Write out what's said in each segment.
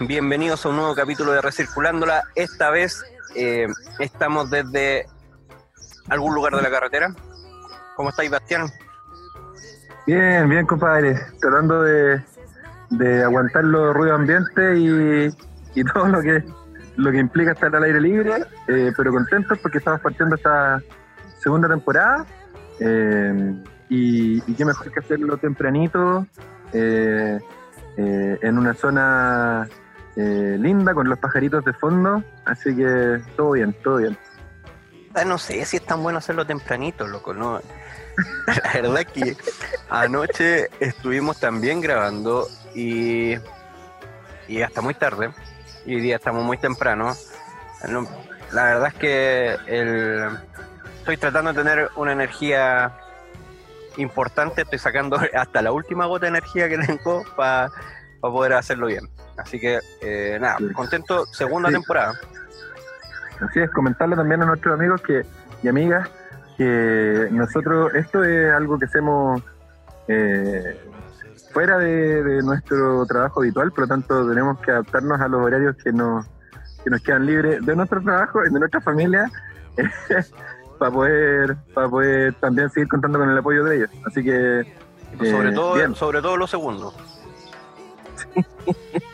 Bienvenidos a un nuevo capítulo de Recirculándola. Esta vez eh, estamos desde algún lugar de la carretera. ¿Cómo estáis, Bastián? Bien, bien, compadre. Tratando de, de aguantar los ruidos ambientes y, y todo lo que lo que implica estar al aire libre, eh, pero contentos porque estamos partiendo esta segunda temporada. eh, y, qué mejor que hacerlo tempranito, en una zona con los pajaritos de fondo. Así que todo bien, todo bien. Ah, no sé si es tan bueno hacerlo tempranito, loco, no. La verdad que anoche estuvimos también grabando y, y hasta muy tarde. Y hoy día estamos muy temprano. No, La verdad es que estoy tratando de tener una energía importante. Estoy sacando hasta la última gota de energía que tengo para poder hacerlo bien. Así que, eh, nada, contento. Segunda Sí. temporada. Así es, comentarle también a nuestros amigos que, y amigas que nosotros, esto es algo que hacemos eh, fuera de, de nuestro trabajo habitual, por lo tanto tenemos que adaptarnos a los horarios que nos, que nos quedan libres de nuestro trabajo y de nuestra familia para poder, para poder también seguir contando con el apoyo de ellos. Así que... sobre, eh, todo, bien. sobre todo lo segundo. Sí,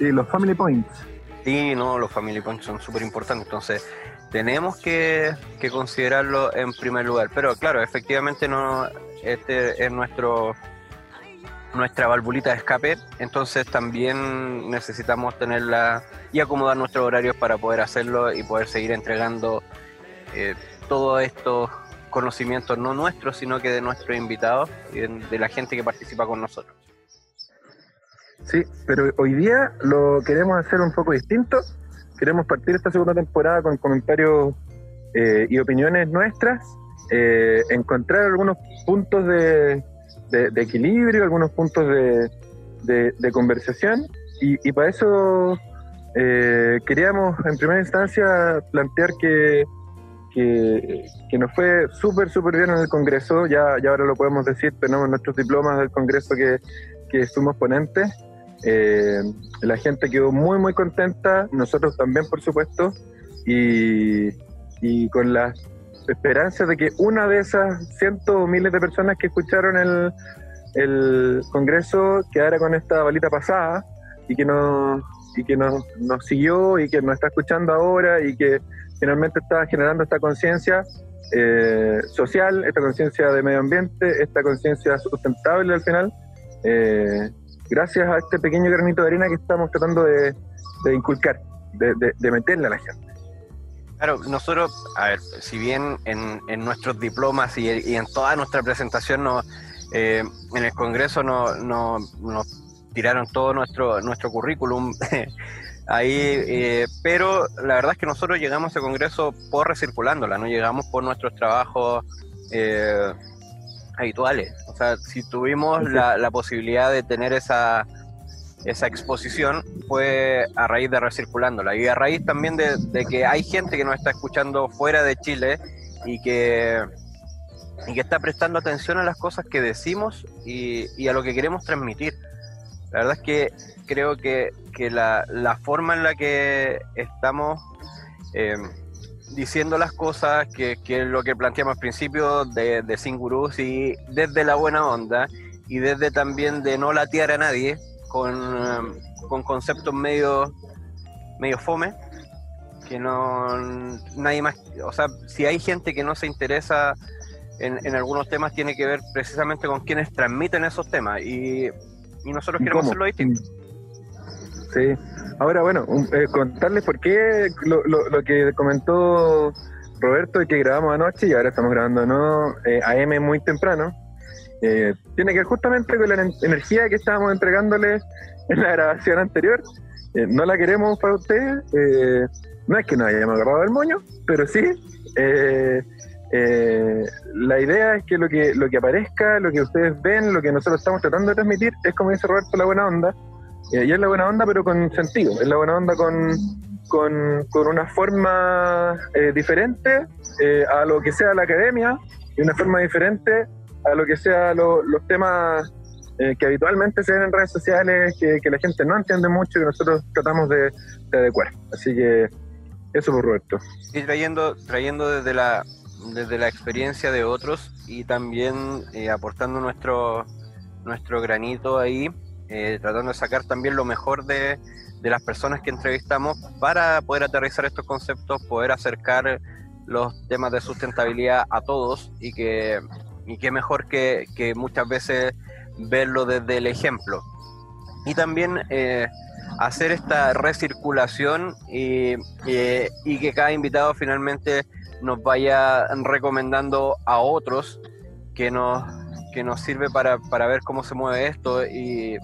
los Family Points. Sí, no, los family points son súper importantes, entonces tenemos que, que considerarlo en primer lugar. Pero claro, efectivamente no, este es nuestro nuestra valvulita de escape, entonces también necesitamos tenerla y acomodar nuestros horarios para poder hacerlo y poder seguir entregando eh, todos estos conocimientos, no nuestros, sino que de nuestros invitados y de la gente que participa con nosotros. Sí, pero hoy día lo queremos hacer un poco distinto. Queremos partir esta segunda temporada con comentarios eh, y opiniones nuestras, eh, encontrar algunos puntos de, de- de equilibrio, algunos puntos de, de- conversación y, y para eso eh, queríamos en primera instancia plantear que, que, que nos fue súper, súper bien en el Congreso, ya, ya ahora lo podemos decir, tenemos nuestros diplomas del Congreso que, que fuimos ponentes. Eh, la gente quedó muy, muy contenta, nosotros también, por supuesto, y, y con la esperanza de que una de esas cientos o miles de personas que escucharon el, el Congreso quedara con esta balita pasada y que nos, y que nos, nos siguió y que nos está escuchando ahora y que finalmente está generando esta conciencia eh, social, esta conciencia de medio ambiente, esta conciencia sustentable al final. eh, gracias a este pequeño granito de arena que estamos tratando de, inculcar, de, meterle a la gente. Claro, nosotros, a ver, si bien en, nuestros diplomas y, en toda nuestra presentación no, eh, en el Congreso no, no- nos tiraron todo nuestro, nuestro currículum ahí, eh, pero la verdad es que nosotros llegamos al Congreso por recirculándola, no llegamos por nuestros trabajos eh, habituales. O sea, si tuvimos la, la posibilidad de tener esa, esa exposición fue a raíz de recirculándola y a raíz también de, de que hay gente que nos está escuchando fuera de Chile y que, y que está prestando atención a las cosas que decimos y, y a lo que queremos transmitir. La verdad es que creo que, que la, la forma en la que estamos eh, diciendo las cosas, que, que es lo que planteamos al principio de, de Sin Gurús y desde la buena onda y desde también de no latear a nadie con, con conceptos medio, medio fome, que no nadie más, o sea, si hay gente que no se interesa en, en algunos temas, tiene que ver precisamente con quienes transmiten esos temas y, y nosotros ¿Y queremos cómo? hacerlo distinto. Sí. Ahora, bueno, eh, contarles por qué lo, lo- que comentó Roberto que grabamos anoche y ahora estamos grabando no eh, AM muy temprano. eh, tiene que ver justamente con la en- energía que estábamos entregándole en la grabación anterior. Eh, no la queremos para ustedes. eh, no es que nos hayamos agarrado el moño, pero sí. eh, la idea es que lo que lo que aparezca, lo que ustedes ven, lo que nosotros estamos tratando de transmitir es como dice Roberto, la buena onda. Y es la buena onda, pero con sentido. Es la buena onda con, con, con una forma eh, diferente eh, a lo que sea la academia y una forma diferente a lo que sea lo- los temas eh, que habitualmente se ven en redes sociales, que, la gente no entiende mucho y que nosotros tratamos de, adecuar. Así que eso por Roberto. Y trayendo, trayendo desde la desde la experiencia de otros y también eh, aportando nuestro, nuestro granito ahí, eh, tratando de sacar también lo mejor de, de las personas que entrevistamos para poder aterrizar estos conceptos, poder acercar los temas de sustentabilidad a todos y que, y que mejor que, que muchas veces verlo desde el ejemplo. Y también eh, hacer esta recirculación y, y, que cada invitado finalmente nos vaya recomendando a otros que nos, que nos sirve para, para ver cómo se mueve esto y,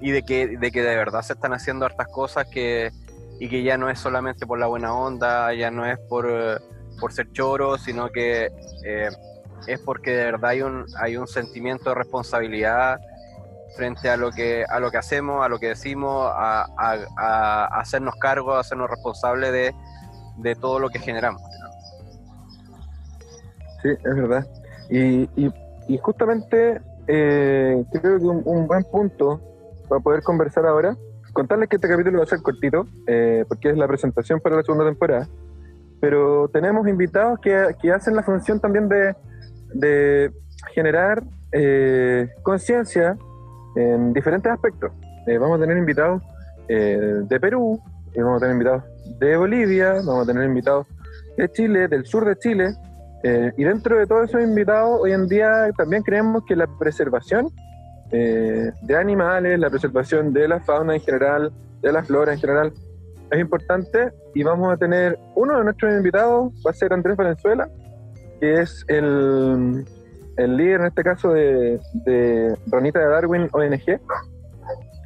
y de, que, de que de verdad se están haciendo hartas cosas que, y que ya no es solamente por la buena onda, ya no es por, por ser choro, sino que eh, es porque de verdad hay un, hay un sentimiento de responsabilidad frente a lo que a lo que hacemos, a lo que decimos, a, a, hacernos cargo, a hacernos responsables de, de, todo lo que generamos. Sí, es verdad. Y, y, justamente eh, creo que un, buen punto para poder conversar ahora, contarles que este capítulo va a ser cortito, eh, porque es la presentación para la segunda temporada, pero tenemos invitados que, que hacen la función también de de generar eh, conciencia en diferentes aspectos. Eh, vamos a tener invitados de Perú, vamos a tener invitados de Bolivia, vamos a tener invitados de Chile, del sur de Chile, y dentro de todos esos invitados, hoy en día también creemos que la preservación de animales, la preservación de la fauna en general, de la flora en general, es importante. Y vamos a tener uno de nuestros invitados, va a ser Andrés Valenzuela, que es el, el líder en este caso de, de Ronita de Darwin ONG,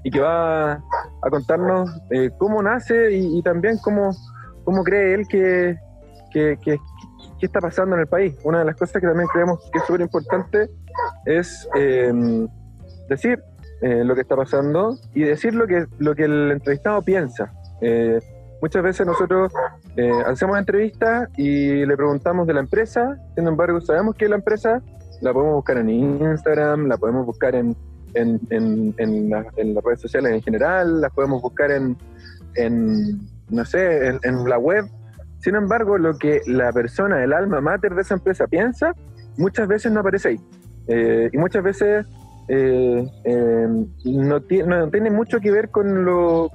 y que va a contarnos eh, cómo nace y, también cómo, cómo cree él que, que, que, está pasando en el país. Una de las cosas que también creemos que es súper importante es eh, decir eh, lo que está pasando y decir lo que, lo que el entrevistado piensa. Muchas veces nosotros eh, hacemos entrevistas y le preguntamos de la empresa, sin embargo sabemos que la empresa la podemos buscar en Instagram, la podemos buscar en, en, en, las redes sociales en general, la podemos buscar en, no sé, en, la web. Sin embargo, lo que la persona, el alma mater de esa empresa piensa, muchas veces no aparece ahí. Eh, y muchas veces eh, eh, no, tiene mucho que ver con lo,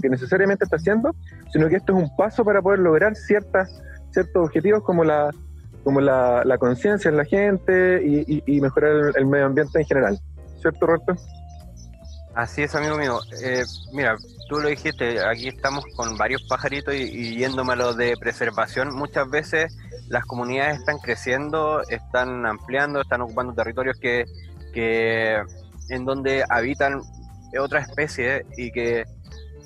que necesariamente está haciendo, sino que esto es un paso para poder lograr ciertas, ciertos objetivos como la, como la, conciencia en la gente y, mejorar el, medio ambiente en general. ¿Cierto, Roberto? Así es, amigo mío. Eh, mira, tú lo dijiste, aquí estamos con varios pajaritos y, y yéndome a lo de preservación. Muchas veces las comunidades están creciendo, están ampliando, están ocupando territorios que que en donde habitan otras especies y que,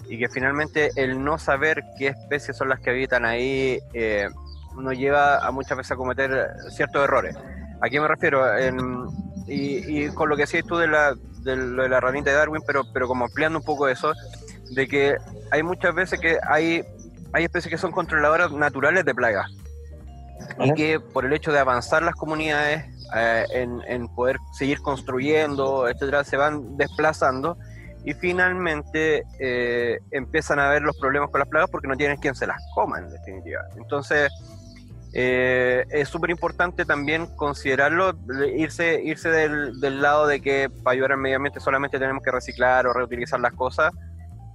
y que finalmente el no saber qué especies son las que habitan ahí eh, nos lleva a muchas veces a cometer ciertos errores. ¿A qué me refiero? Y, con lo que decías tú de la, de, de la ranita de Darwin, pero, pero como ampliando un poco eso, de que hay muchas veces que hay, hay especies que son controladoras naturales de plagas y que por el hecho de avanzar las comunidades eh, en, poder seguir construyendo, etcétera, se van desplazando y finalmente eh, empiezan a ver los problemas con las plagas porque no tienen quien se las coma en definitiva. Entonces, eh, es súper importante también considerarlo, irse, irse del, del, lado de que para ayudar al medio ambiente solamente tenemos que reciclar o reutilizar las cosas,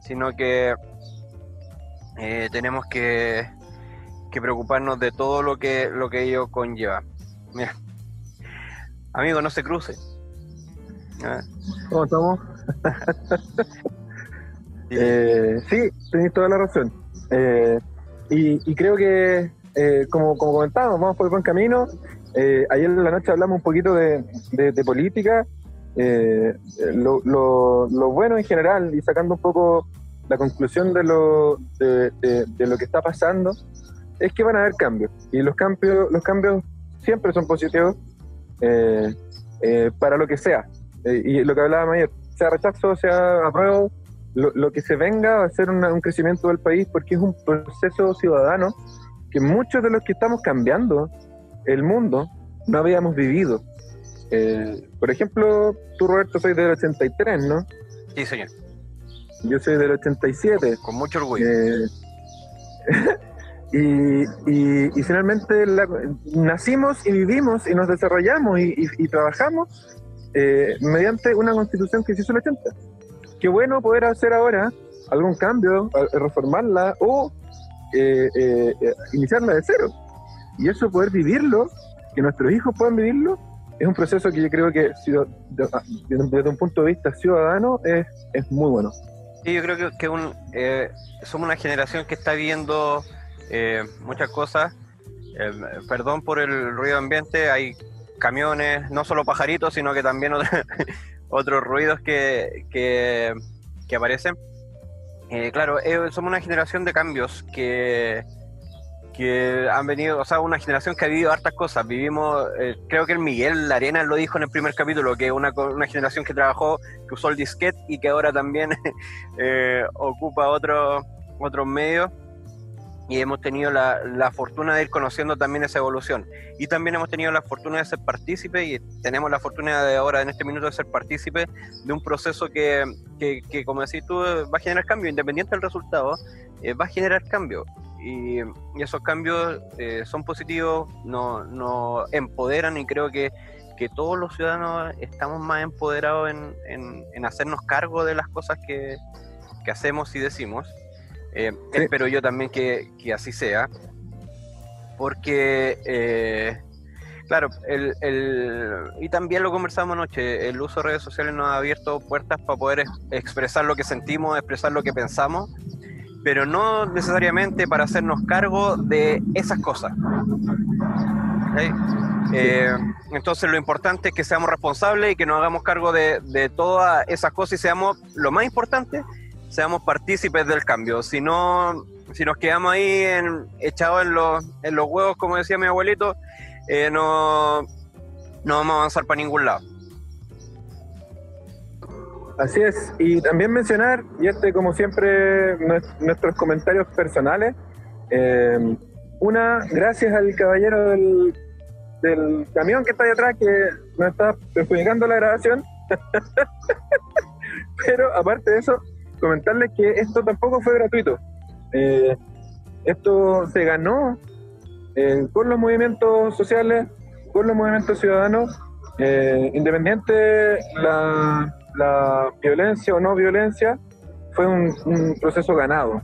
sino que tenemos que, que, preocuparnos de todo lo que, lo que ello conlleva. Mira, Amigo, no se cruce. ¿Cómo estamos? eh, sí, tenéis toda la razón. Eh, y, creo que, eh, como, como comentábamos, vamos por el buen camino. Eh, ayer en la noche hablamos un poquito de, política, lo, lo, bueno en general y sacando un poco la conclusión de lo, de, de, lo que está pasando, es que van a haber cambios. Y los cambios, los cambios siempre son positivos eh, eh, para lo que sea. Eh, y lo que hablaba ayer, sea rechazo, sea apruebo, lo, lo, que se venga va a ser un crecimiento del país porque es un proceso ciudadano que muchos de los que estamos cambiando el mundo no habíamos vivido. Eh, por ejemplo, tú Roberto soy del 83, ¿no? Sí, señor. Yo soy del 87. Con mucho orgullo. Eh, y, y, finalmente nacimos y vivimos y nos desarrollamos y, trabajamos eh, mediante una constitución que se hizo en el 80. Qué bueno poder hacer ahora algún cambio, reformarla o eh, iniciarla de cero. Y eso poder vivirlo, que nuestros hijos puedan vivirlo, es un proceso que yo creo que desde un punto de vista ciudadano es, es muy bueno. Sí, yo creo que, eh, somos una generación que está viendo eh, muchas cosas. Eh, perdón por el ruido ambiente, hay camiones, no solo pajaritos, sino que también otros ruidos que, que aparecen. Claro, somos una generación de cambios que, que han venido, o sea, una generación que ha vivido hartas cosas. Vivimos, eh, creo que el Miguel Arena lo dijo en el primer capítulo, que una, una generación que trabajó, que usó el disquete y que ahora también eh, ocupa otros otros medios. Y hemos tenido la, la, fortuna de ir conociendo también esa evolución. Y también hemos tenido la fortuna de ser partícipe y tenemos la fortuna de ahora, en este minuto, de ser partícipe de un proceso que, que, que como decís tú, va a generar cambio, independiente del resultado, eh, va a generar cambio y, esos cambios eh, son positivos, nos no empoderan y creo que, que, todos los ciudadanos estamos más empoderados en, en, hacernos cargo de las cosas que, que hacemos y decimos. Eh, espero yo también que, que así sea, porque, eh, claro, el, el, y también lo conversamos anoche, el uso de redes sociales nos ha abierto puertas para poder expresar lo que sentimos, expresar lo que pensamos pero no necesariamente para hacernos cargo de esas cosas. Eh, entonces lo importante es que seamos responsables y que nos hagamos cargo de, de, todas esas cosas y seamos, lo más importante, seamos partícipes del cambio. Si no, si nos quedamos ahí en, echados en los, en los huevos, como decía mi abuelito, eh, no, no vamos a avanzar para ningún lado. Así es, y también mencionar, y este como siempre, nuestros comentarios personales. Eh, una, gracias al caballero del, del, camión que está ahí atrás que nos está perjudicando la grabación. Pero aparte de eso, comentarles que esto tampoco fue gratuito. Eh, esto se ganó eh, con los movimientos sociales, con los movimientos ciudadanos, independiente la la violencia o no violencia fue un, proceso ganado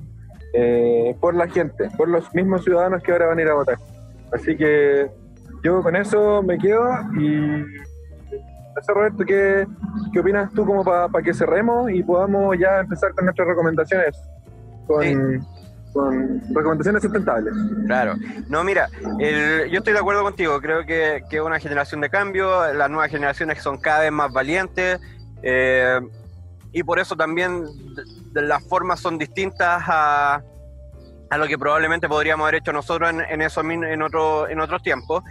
eh, por la gente, por los mismos ciudadanos que ahora van a ir a votar. Así que yo con eso me quedo y Roberto, ¿qué, ¿qué opinas tú como para que cerremos y podamos ya empezar con nuestras recomendaciones? Con, con recomendaciones sustentables. Claro. No, mira, yo estoy de acuerdo contigo. Creo que, que es una generación de cambio. Las nuevas generaciones son cada vez más valientes. Eh, y por eso también las formas son distintas a, a, lo que probablemente podríamos haber hecho nosotros en, en, eso, en, otro, en otros tiempos.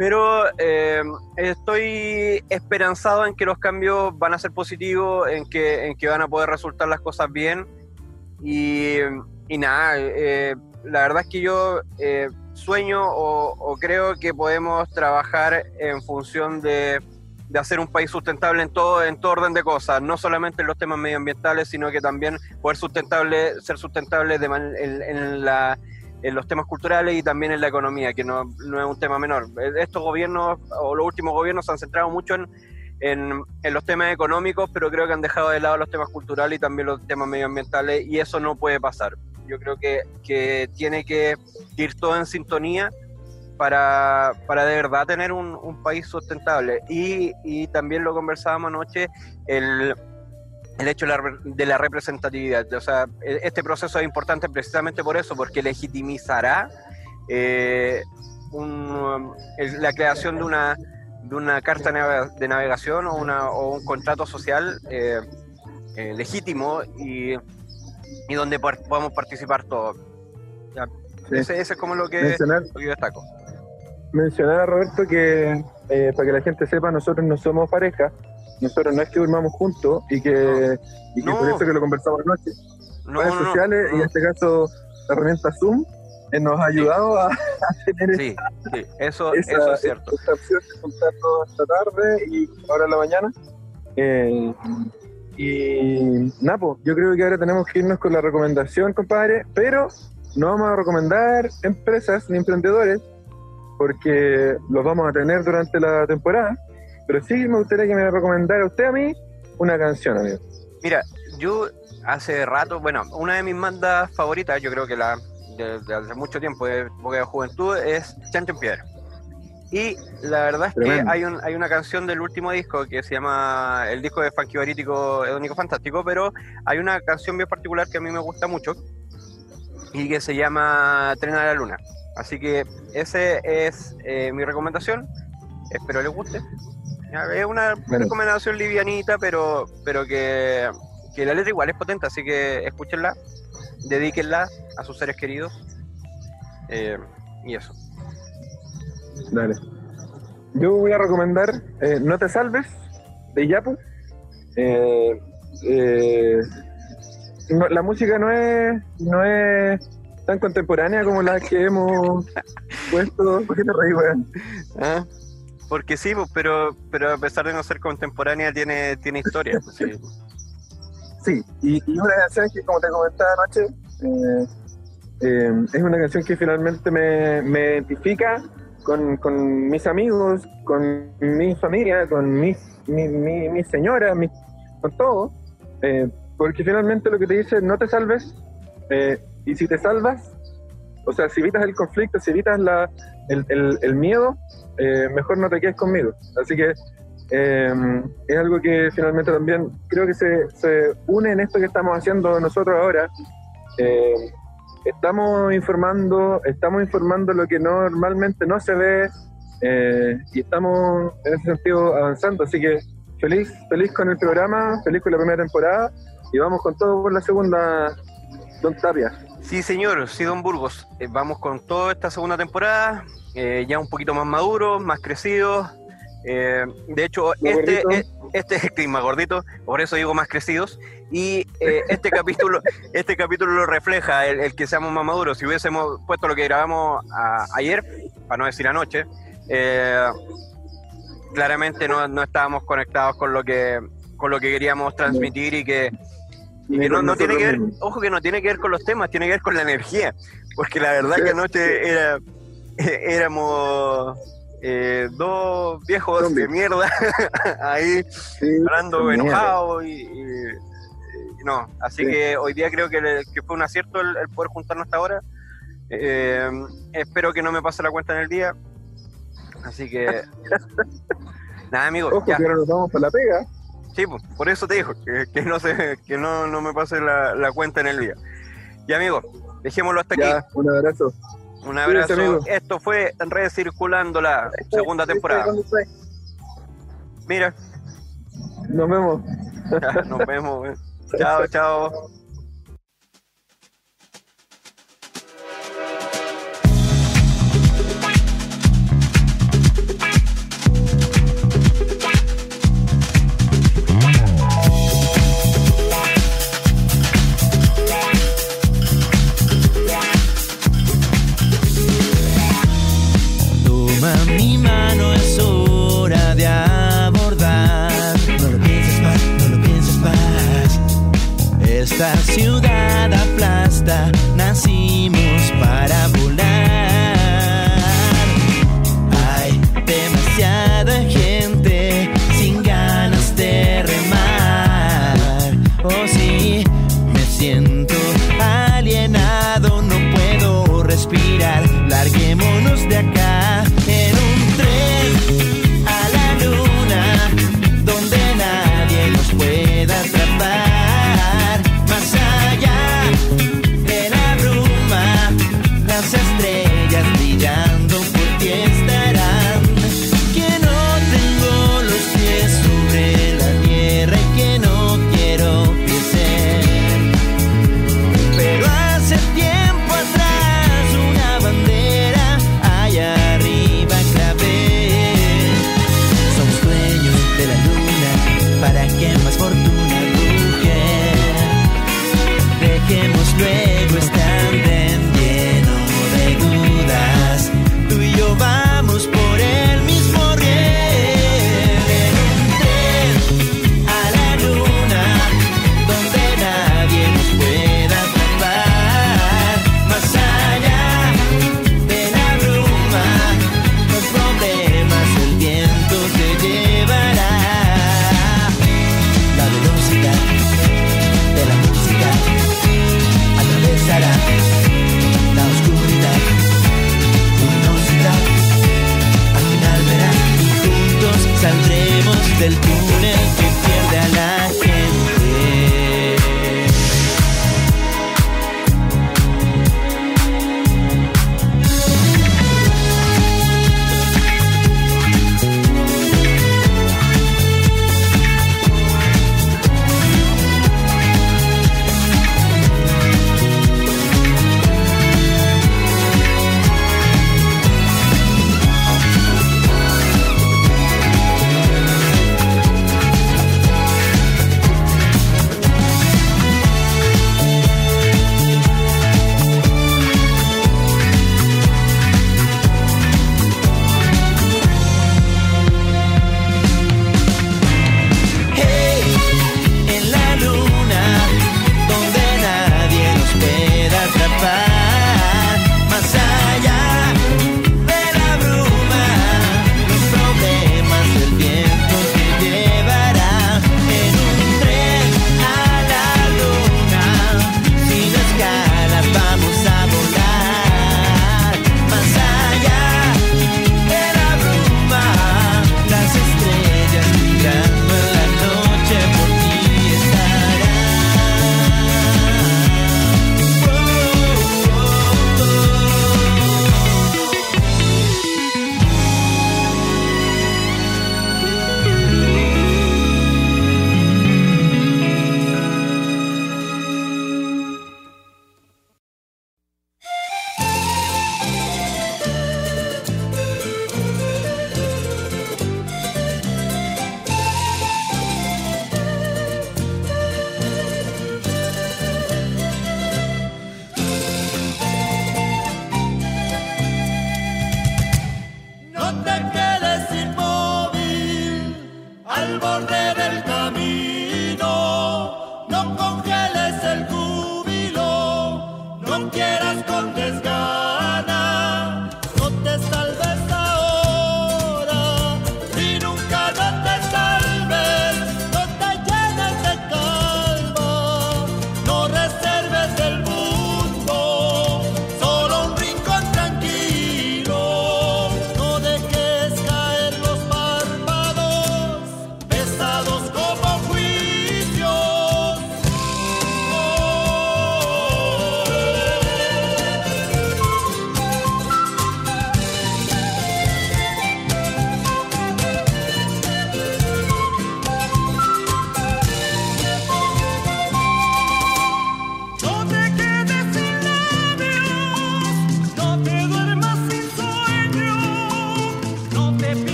Pero eh, estoy esperanzado en que los cambios van a ser positivos, en que, en que van a poder resultar las cosas bien. Y, y nada, eh, la verdad es que yo sueño o, creo que podemos trabajar en función de de hacer un país sustentable en todo, en todo orden de cosas, no solamente en los temas medioambientales, sino que también poder sustentable, ser sustentable de en, la, en los temas culturales y también en la economía, que no, no, es un tema menor. Estos gobiernos, o los últimos gobiernos, se han centrado mucho en, en, en, los temas económicos, pero creo que han dejado de lado los temas culturales y también los temas medioambientales, y eso no puede pasar. Yo creo que, que tiene que ir todo en sintonía para, para de verdad tener un, un país sustentable. Y, y, también lo conversábamos anoche, el, el hecho de la, representatividad. O sea, e, este proceso es importante precisamente por eso, porque legitimizará eh, un, la creación de una, de una carta de navegación o, una, o un contrato social eh, eh, legítimo y, y donde podamos participar todos. Ese, ese, es como lo que, lo que yo destaco mencionar a Roberto que, eh, para que la gente sepa, nosotros no somos pareja, nosotros no es que durmamos juntos y que, y que por eso que lo conversamos anoche. redes sociales y en este caso la herramienta Zoom nos ha ayudado a, tener sí, sí, eso, eso es cierto. Esta opción de juntarnos esta tarde y ahora en la mañana. Eh, y Napo, yo creo que ahora tenemos que irnos con la recomendación, compadre, pero no vamos a recomendar empresas ni emprendedores porque los vamos a tener durante la temporada. Pero sí me gustaría que me recomendara usted a mí una canción, amigo. Mira, yo hace rato, bueno, una de mis bandas favoritas, yo creo que la de, hace mucho tiempo, de época de juventud, es Chancho en Piedra. Y la verdad es que hay, un, hay una canción del último disco que se llama el disco de Funky Barítico Único Fantástico, pero hay una canción bien particular que a mí me gusta mucho y que se llama Tren a la Luna. Así que ese es eh, mi recomendación. Espero les guste. Es una recomendación livianita, pero, pero que, que la letra igual es potente, así que escúchenla, dedíquenla a sus seres queridos. Eh, y eso. Dale. Yo voy a recomendar eh, No te salves, de Yapu. Eh, eh, la música no es, no es tan contemporánea como la que hemos puesto. ¿Por qué te reí, weón? ¿Ah? Porque sí, pues, pero, pero a pesar de no ser contemporánea, tiene, tiene historia. Pues, sí. sí, y, una canción que, como te comentaba anoche, es una canción que finalmente me, me identifica con, con mis amigos, con mi familia, con mi, mi, señora, con todo, eh, porque finalmente lo que te dice, no te salves, eh, y si te salvas, o sea, si evitas el conflicto, si evitas la, el, el, miedo, eh, mejor no te quedes conmigo. Así que es algo que finalmente también creo que se, se une en esto que estamos haciendo nosotros ahora estamos informando, estamos informando lo que normalmente no se ve eh, y estamos en ese sentido avanzando. Así que feliz, feliz con el programa, feliz con la primera temporada y vamos con todo por la segunda, Don Tapia. Sí, señor, sí, Don Burgos. Eh, vamos con toda esta segunda temporada, eh, ya un poquito más maduros, más crecidos. de hecho, este, este es el clima gordito, por eso digo más crecidos. Y eh, este capítulo este capítulo lo refleja, el, que seamos más maduros. Si hubiésemos puesto lo que grabamos ayer, para no decir anoche, eh, claramente no, no, estábamos conectados con lo que con lo que queríamos transmitir y que, no, tiene que ver, ojo que no tiene que ver con los temas, tiene que ver con la energía. Porque la verdad que anoche era, éramos eh, dos viejos de mierda ahí hablando enojados y, no, así que hoy día creo que, fue un acierto el, poder juntarnos hasta ahora. Eh, espero que no me pase la cuenta en el día. Así que nada, amigos. ya. que nos vamos para la pega. Sí, pues, por eso te digo, que, no se, que no, no me pase la, cuenta en el día. Ya, amigos, dejémoslo hasta aquí. Un abrazo. Un abrazo. Esto fue Recirculando la segunda temporada. Mira. Nos vemos. Nos vemos. Chao, chao. Esta ciudad aplasta, nacimos para volar.